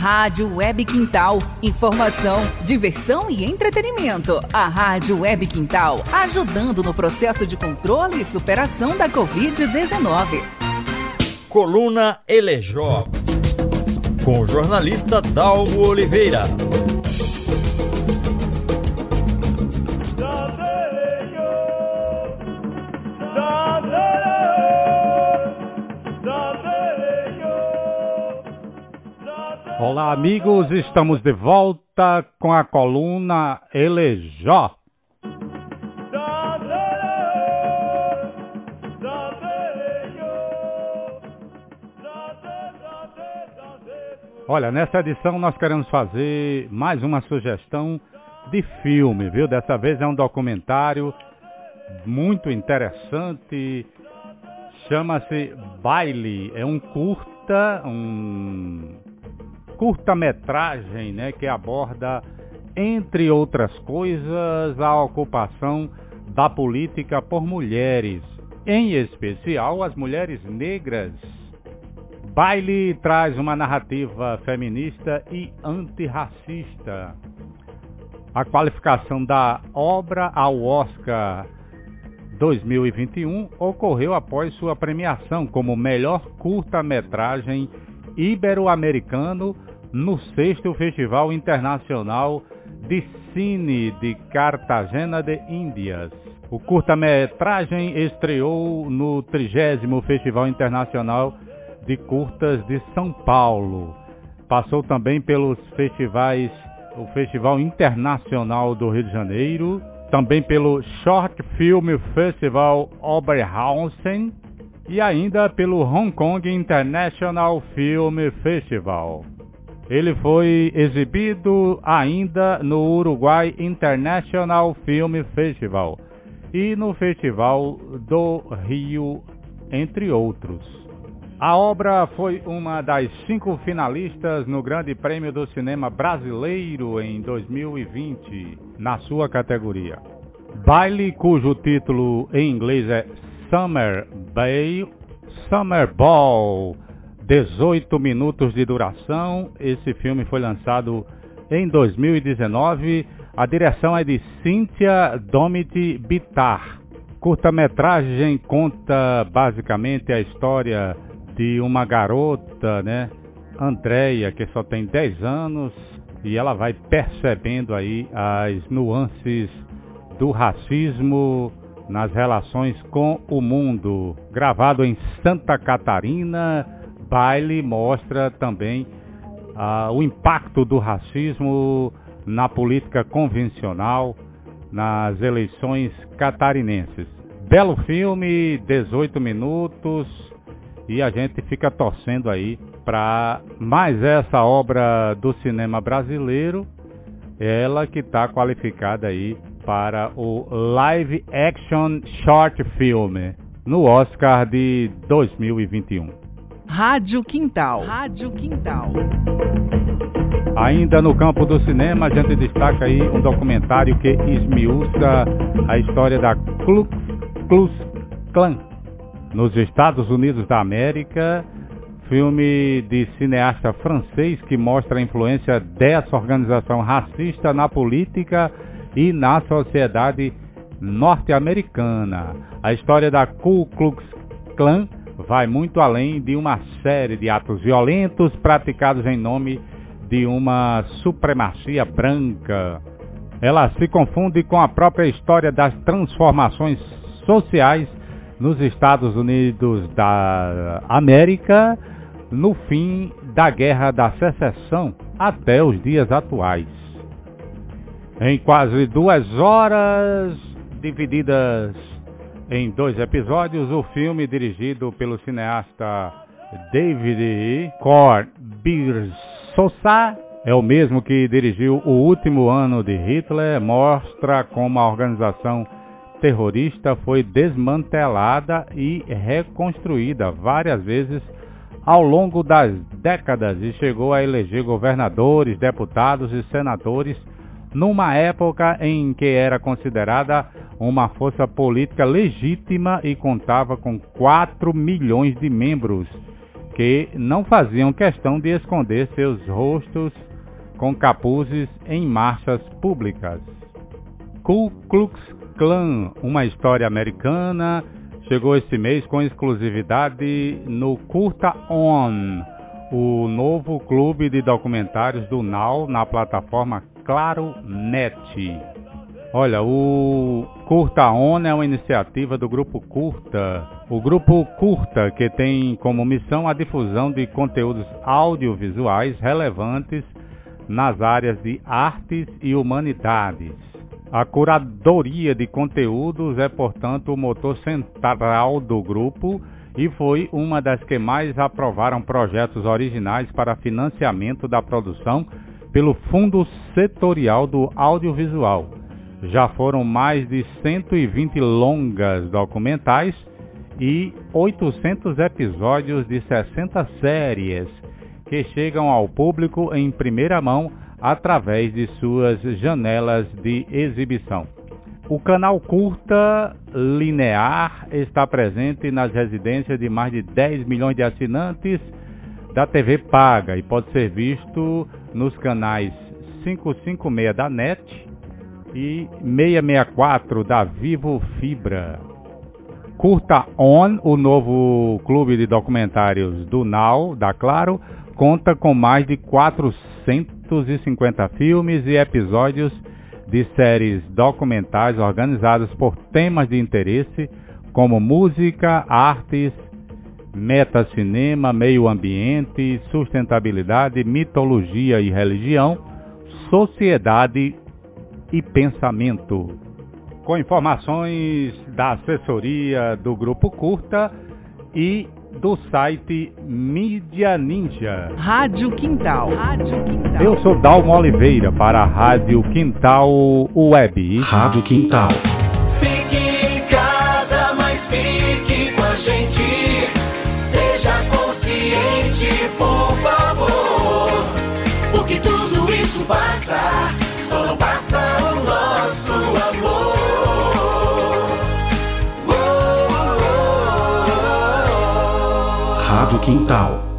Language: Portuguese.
Rádio Web Quintal. Informação, diversão e entretenimento. A Rádio Web Quintal ajudando no processo de controle e superação da Covid-19. Coluna Elejó. Com o jornalista Dalmo Oliveira. Olá, amigos, estamos de volta com a coluna Elejó. Olha, nessa edição nós queremos fazer mais uma sugestão de filme, viu? Dessa vez é um documentário muito interessante. Chama-se Baile. É um curta, um curta-metragem né, que aborda, entre outras coisas, a ocupação da política por mulheres, em especial as mulheres negras. Baile traz uma narrativa feminista e antirracista. A qualificação da obra ao Oscar 2021 ocorreu após sua premiação como melhor curta-metragem ibero-americano no sexto Festival Internacional de Cine de Cartagena de Índias. O curta-metragem estreou no 30 Festival Internacional de Curtas de São Paulo. Passou também pelos festivais, o Festival Internacional do Rio de Janeiro, também pelo Short Film Festival Oberhausen e ainda pelo Hong Kong International Film Festival. Ele foi exibido ainda no Uruguai International Film Festival e no Festival do Rio, entre outros. A obra foi uma das cinco finalistas no Grande Prêmio do Cinema Brasileiro em 2020, na sua categoria. Baile, cujo título em inglês é Summer Bay, Summer Ball, 18 minutos de duração. Esse filme foi lançado em 2019. A direção é de Cynthia Domit Bitar. Curta-metragem conta basicamente a história de uma garota, né, Andréia, que só tem 10 anos, e ela vai percebendo aí as nuances do racismo nas relações com o mundo. Gravado em Santa Catarina, baile mostra também ah, o impacto do racismo na política convencional nas eleições catarinenses. Belo filme, 18 minutos, e a gente fica torcendo aí para mais essa obra do cinema brasileiro, ela que está qualificada aí para o Live Action Short Film no Oscar de 2021. Rádio Quintal. Rádio Quintal. Ainda no campo do cinema, a gente destaca aí um documentário que esmiuça a história da Ku Klux Klan nos Estados Unidos da América. Filme de cineasta francês que mostra a influência dessa organização racista na política e na sociedade norte-americana. A história da Ku Klux Klan vai muito além de uma série de atos violentos praticados em nome de uma supremacia branca. Ela se confunde com a própria história das transformações sociais nos Estados Unidos da América no fim da Guerra da Secessão até os dias atuais. Em quase duas horas, divididas em dois episódios, o filme dirigido pelo cineasta David Cor Birsosa é o mesmo que dirigiu O Último Ano de Hitler, mostra como a organização terrorista foi desmantelada e reconstruída várias vezes ao longo das décadas e chegou a eleger governadores, deputados e senadores numa época em que era considerada uma força política legítima e contava com 4 milhões de membros que não faziam questão de esconder seus rostos com capuzes em marchas públicas. Ku Klux Klan, uma história americana, chegou este mês com exclusividade no Curta On, o novo clube de documentários do Now na plataforma Claro Net. Olha, o Curta On é uma iniciativa do Grupo Curta. O Grupo Curta, que tem como missão a difusão de conteúdos audiovisuais relevantes nas áreas de artes e humanidades. A curadoria de conteúdos é, portanto, o motor central do grupo e foi uma das que mais aprovaram projetos originais para financiamento da produção pelo Fundo Setorial do Audiovisual. Já foram mais de 120 longas documentais e 800 episódios de 60 séries que chegam ao público em primeira mão através de suas janelas de exibição. O canal curta linear está presente nas residências de mais de 10 milhões de assinantes da TV paga e pode ser visto nos canais 556 da NET e 664 da Vivo Fibra. Curta On, o novo clube de documentários do Now, da Claro, conta com mais de 450 filmes e episódios de séries documentais organizadas por temas de interesse como música, artes, metacinema, meio ambiente, sustentabilidade, mitologia e religião, sociedade e pensamento. Com informações da assessoria do Grupo Curta e do site Mídia Ninja. Rádio Quintal. Rádio Quintal. Eu sou Dalmo Oliveira para a Rádio Quintal Web. Rádio Quintal. Fique em casa, mas fique com a gente. Seja consciente, por favor. Porque tudo isso passa, só não passa Quintal